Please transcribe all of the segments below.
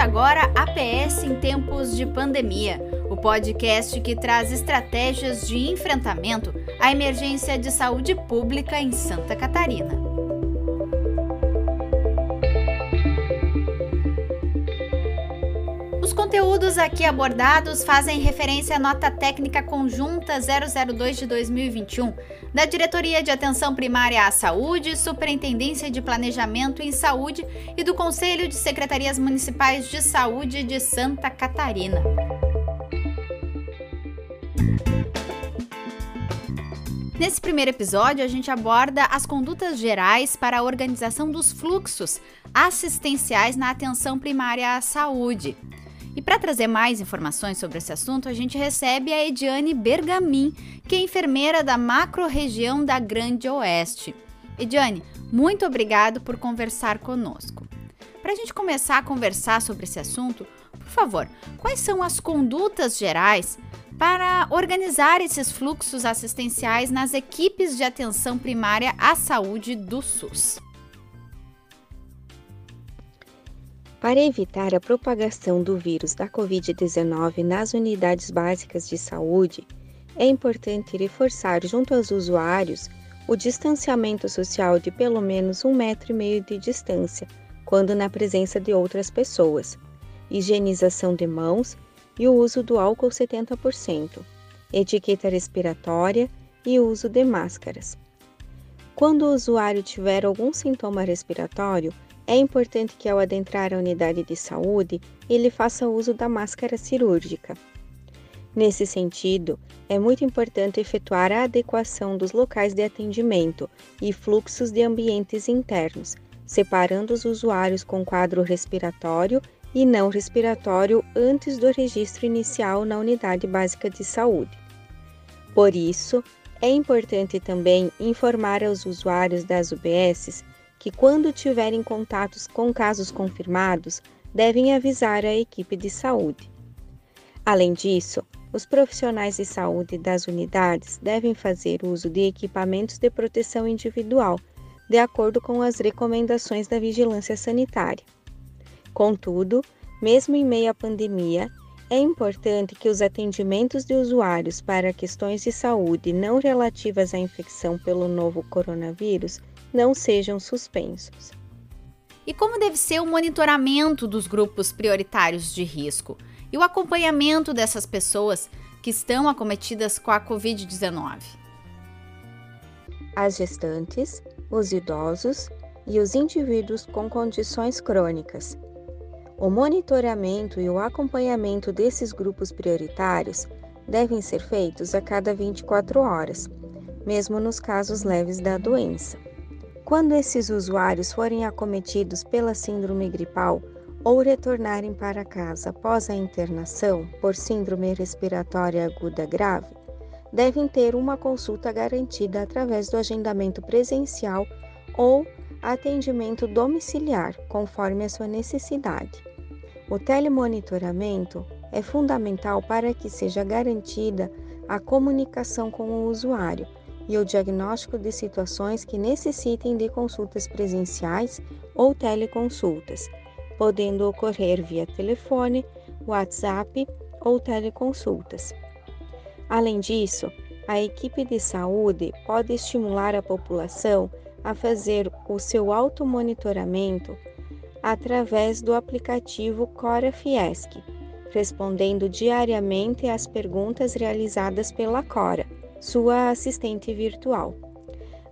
Agora APS em tempos de pandemia, o podcast que traz estratégias de enfrentamento à emergência de saúde pública em Santa Catarina. Conteúdos aqui abordados fazem referência à nota técnica conjunta 002 de 2021 da Diretoria de Atenção Primária à Saúde, Superintendência de Planejamento em Saúde e do Conselho de Secretarias Municipais de Saúde de Santa Catarina. Nesse primeiro episódio, a gente aborda as condutas gerais para a organização dos fluxos assistenciais na atenção primária à saúde. E para trazer mais informações sobre esse assunto, a gente recebe a Ediane Bergamin, que é enfermeira da macro-região da Grande Oeste. Ediane, muito obrigado por conversar conosco. Para a gente começar a conversar sobre esse assunto, por favor, quais são as condutas gerais para organizar esses fluxos assistenciais nas equipes de atenção primária à saúde do SUS? Para evitar a propagação do vírus da Covid-19 nas unidades básicas de saúde, é importante reforçar junto aos usuários o distanciamento social de pelo menos um metro e meio de distância, quando na presença de outras pessoas, higienização de mãos e o uso do álcool 70%, etiqueta respiratória e uso de máscaras. Quando o usuário tiver algum sintoma respiratório, é importante que, ao adentrar a unidade de saúde, ele faça uso da máscara cirúrgica. Nesse sentido, é muito importante efetuar a adequação dos locais de atendimento e fluxos de ambientes internos, separando os usuários com quadro respiratório e não respiratório antes do registro inicial na unidade básica de saúde. Por isso, é importante também informar aos usuários das UBSs que, quando tiverem contatos com casos confirmados, devem avisar a equipe de saúde. Além disso, os profissionais de saúde das unidades devem fazer uso de equipamentos de proteção individual, de acordo com as recomendações da vigilância sanitária. Contudo, mesmo em meio à pandemia, é importante que os atendimentos de usuários para questões de saúde não relativas à infecção pelo novo coronavírus não sejam suspensos. E como deve ser o monitoramento dos grupos prioritários de risco e o acompanhamento dessas pessoas que estão acometidas com a Covid-19? As gestantes, os idosos e os indivíduos com condições crônicas. O monitoramento e o acompanhamento desses grupos prioritários devem ser feitos a cada 24 horas, mesmo nos casos leves da doença. Quando esses usuários forem acometidos pela síndrome gripal ou retornarem para casa após a internação por síndrome respiratória aguda grave, devem ter uma consulta garantida através do agendamento presencial ou atendimento domiciliar, conforme a sua necessidade. O telemonitoramento é fundamental para que seja garantida a comunicação com o usuário e o diagnóstico de situações que necessitem de consultas presenciais ou teleconsultas, podendo ocorrer via telefone, WhatsApp ou teleconsultas. Além disso, a equipe de saúde pode estimular a população a fazer o seu automonitoramento através do aplicativo Cora Fiesc, respondendo diariamente às perguntas realizadas pela Cora sua assistente virtual.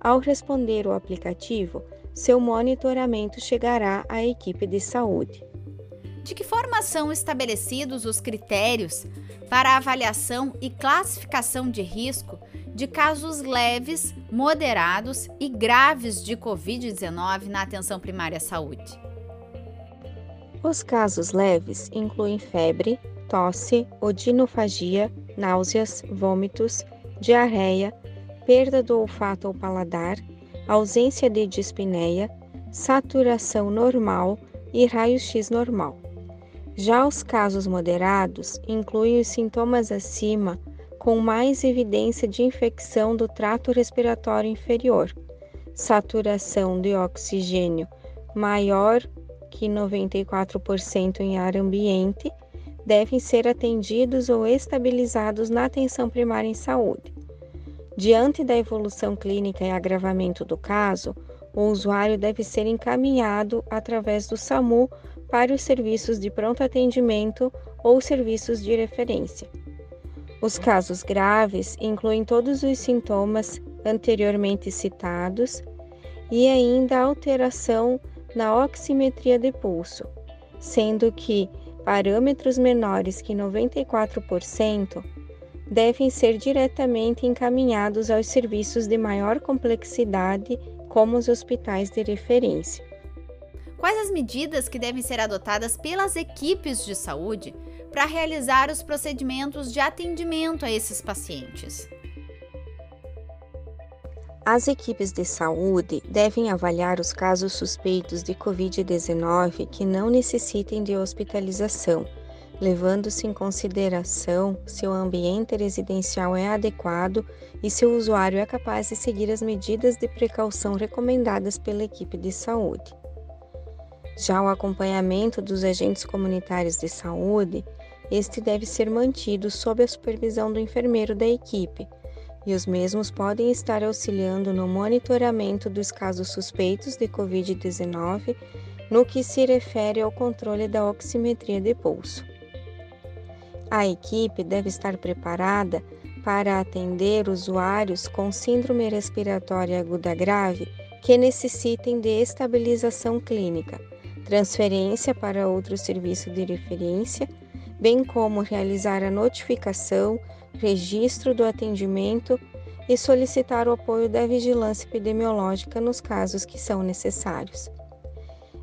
Ao responder o aplicativo, seu monitoramento chegará à equipe de saúde. De que forma são estabelecidos os critérios para avaliação e classificação de risco de casos leves, moderados e graves de Covid-19 na atenção primária à saúde? Os casos leves incluem febre, tosse, odinofagia, náuseas, vômitos, diarreia, perda do olfato ou paladar, ausência de dispneia, saturação normal e raio-x normal. Já os casos moderados incluem os sintomas acima com mais evidência de infecção do trato respiratório inferior, saturação de oxigênio maior que 94% em ar ambiente, devem ser atendidos ou estabilizados na atenção primária em saúde. Diante da evolução clínica e agravamento do caso, o usuário deve ser encaminhado através do SAMU para os serviços de pronto atendimento ou serviços de referência. Os casos graves incluem todos os sintomas anteriormente citados e ainda alteração na oximetria de pulso, sendo que parâmetros menores que 94% devem ser diretamente encaminhados aos serviços de maior complexidade, como os hospitais de referência. Quais as medidas que devem ser adotadas pelas equipes de saúde para realizar os procedimentos de atendimento a esses pacientes? As equipes de saúde devem avaliar os casos suspeitos de Covid-19 que não necessitem de hospitalização levando-se em consideração se o ambiente residencial é adequado e se o usuário é capaz de seguir as medidas de precaução recomendadas pela equipe de saúde. Já o acompanhamento dos agentes comunitários de saúde, este deve ser mantido sob a supervisão do enfermeiro da equipe, e os mesmos podem estar auxiliando no monitoramento dos casos suspeitos de Covid-19 no que se refere ao controle da oximetria de pulso. A equipe deve estar preparada para atender usuários com síndrome respiratória aguda grave que necessitem de estabilização clínica, transferência para outro serviço de referência, bem como realizar a notificação, registro do atendimento e solicitar o apoio da vigilância epidemiológica nos casos que são necessários.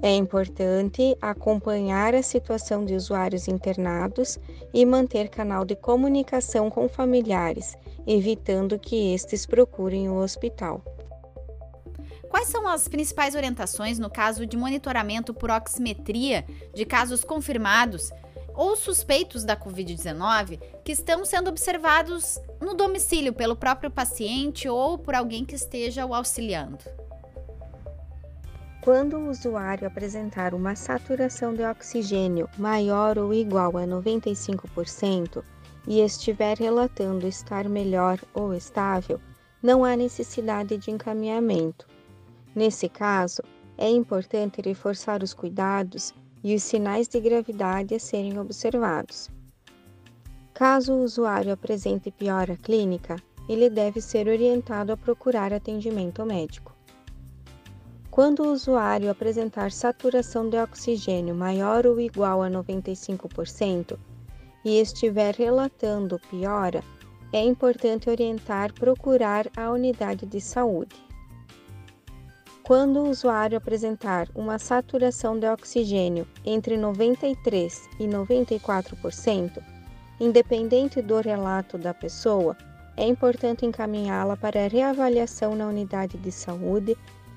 É importante acompanhar a situação de usuários internados e manter canal de comunicação com familiares, evitando que estes procurem o hospital. Quais são as principais orientações no caso de monitoramento por oximetria de casos confirmados ou suspeitos da Covid-19 que estão sendo observados no domicílio pelo próprio paciente ou por alguém que esteja o auxiliando? Quando o usuário apresentar uma saturação de oxigênio maior ou igual a 95% e estiver relatando estar melhor ou estável, não há necessidade de encaminhamento. Nesse caso, é importante reforçar os cuidados e os sinais de gravidade a serem observados. Caso o usuário apresente piora clínica, ele deve ser orientado a procurar atendimento médico. Quando o usuário apresentar saturação de oxigênio maior ou igual a 95% e estiver relatando piora, é importante orientar procurar a unidade de saúde. Quando o usuário apresentar uma saturação de oxigênio entre 93% e 94%, independente do relato da pessoa, é importante encaminhá-la para reavaliação na unidade de saúde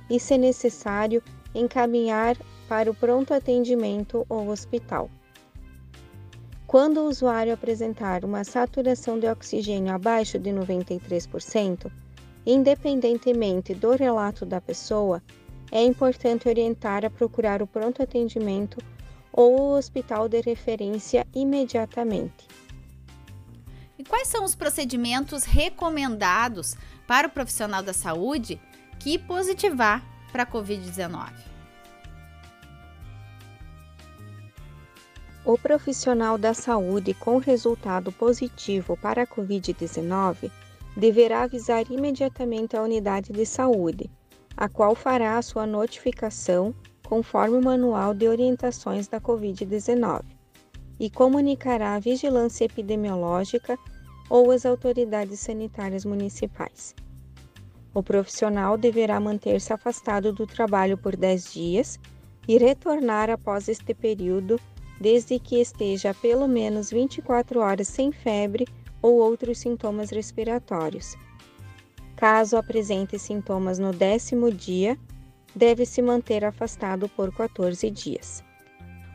e, se necessário, encaminhar para o pronto atendimento ou hospital. Quando o usuário apresentar uma saturação de oxigênio abaixo de 93%, independentemente do relato da pessoa, é importante orientar a procurar o pronto atendimento ou o hospital de referência imediatamente. E quais são os procedimentos recomendados para o profissional da saúde que positivar para a Covid-19. O profissional da saúde com resultado positivo para a Covid-19 deverá avisar imediatamente a unidade de saúde, a qual fará a sua notificação conforme o manual de orientações da Covid-19 e comunicará à vigilância epidemiológica ou às autoridades sanitárias municipais. O profissional deverá manter-se afastado do trabalho por 10 dias e retornar após este período, desde que esteja pelo menos 24 horas sem febre ou outros sintomas respiratórios. Caso apresente sintomas no décimo dia, deve se manter afastado por 14 dias.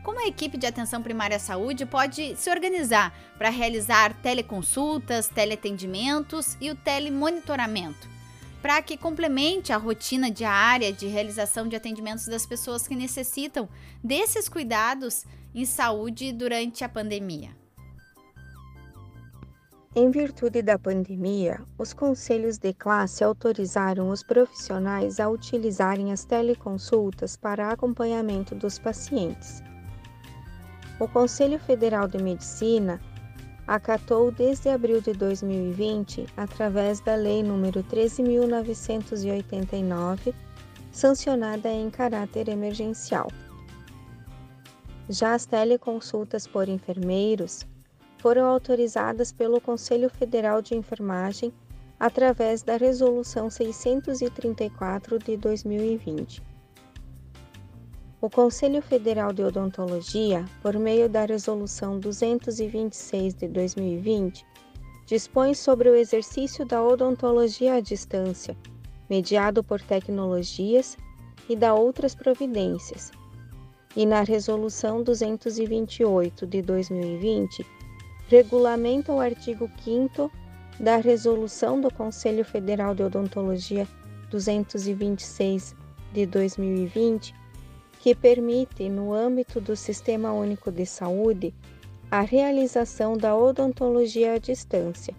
Como a equipe de atenção primária à saúde pode se organizar para realizar teleconsultas, teleatendimentos e o telemonitoramento? para que complemente a rotina diária de realização de atendimentos das pessoas que necessitam desses cuidados em saúde durante a pandemia. Em virtude da pandemia, os conselhos de classe autorizaram os profissionais a utilizarem as teleconsultas para acompanhamento dos pacientes. O Conselho Federal de Medicina acatou desde abril de 2020, através da Lei nº 13.989, sancionada em caráter emergencial. Já as teleconsultas por enfermeiros foram autorizadas pelo Conselho Federal de Enfermagem através da Resolução 634 de 2020. O Conselho Federal de Odontologia, por meio da Resolução 226 de 2020, dispõe sobre o exercício da odontologia à distância, mediado por tecnologias e da outras providências. E na Resolução 228 de 2020, regulamenta o artigo 5 da Resolução do Conselho Federal de Odontologia 226 de 2020, que permite, no âmbito do Sistema Único de Saúde, a realização da odontologia à distância,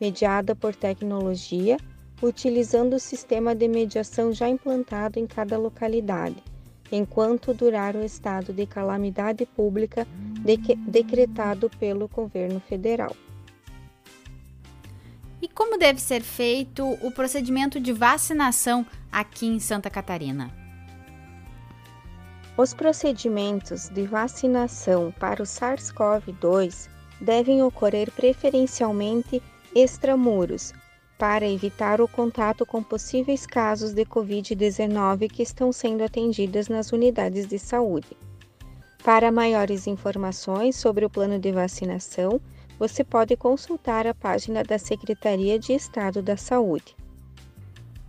mediada por tecnologia, utilizando o sistema de mediação já implantado em cada localidade, enquanto durar o estado de calamidade pública decretado pelo governo federal. E como deve ser feito o procedimento de vacinação aqui em Santa Catarina? Os procedimentos de vacinação para o SARS-CoV-2 devem ocorrer preferencialmente extramuros, para evitar o contato com possíveis casos de Covid-19 que estão sendo atendidas nas unidades de saúde. Para maiores informações sobre o plano de vacinação, você pode consultar a página da Secretaria de Estado da Saúde.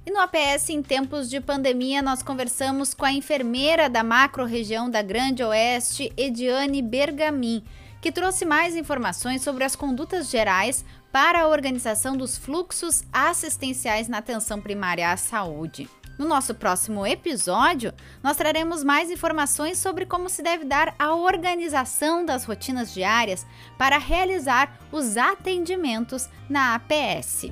E no APS, em tempos de pandemia, nós conversamos com a enfermeira da macro-região da Grande Oeste, Ediane Bergamin, que trouxe mais informações sobre as condutas gerais para a organização dos fluxos assistenciais na atenção primária à saúde. No nosso próximo episódio, nós traremos mais informações sobre como se deve dar a organização das rotinas diárias para realizar os atendimentos na APS.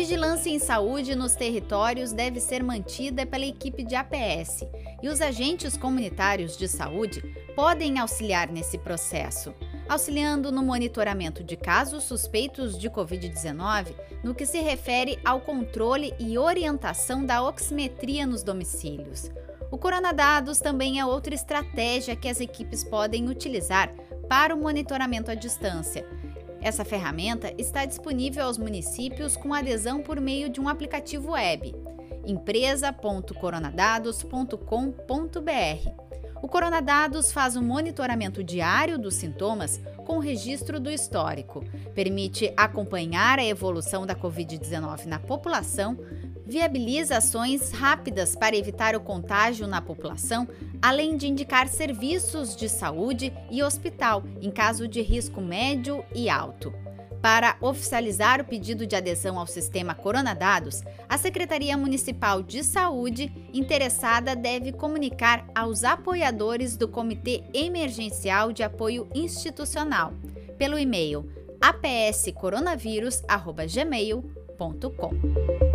Vigilância em saúde nos territórios deve ser mantida pela equipe de APS e os agentes comunitários de saúde podem auxiliar nesse processo, auxiliando no monitoramento de casos suspeitos de Covid-19 no que se refere ao controle e orientação da oximetria nos domicílios. O Coronadados também é outra estratégia que as equipes podem utilizar para o monitoramento à distância essa ferramenta está disponível aos municípios com adesão por meio de um aplicativo web, empresa.coronadados.com.br. O Coronadados faz um monitoramento diário dos sintomas com registro do histórico, permite acompanhar a evolução da Covid-19 na população, viabiliza ações rápidas para evitar o contágio na população, além de indicar serviços de saúde e hospital em caso de risco médio e alto. Para oficializar o pedido de adesão ao sistema Coronadados, a Secretaria Municipal de Saúde interessada deve comunicar aos apoiadores do Comitê Emergencial de Apoio Institucional pelo e-mail apscoronavírus@gmail.com.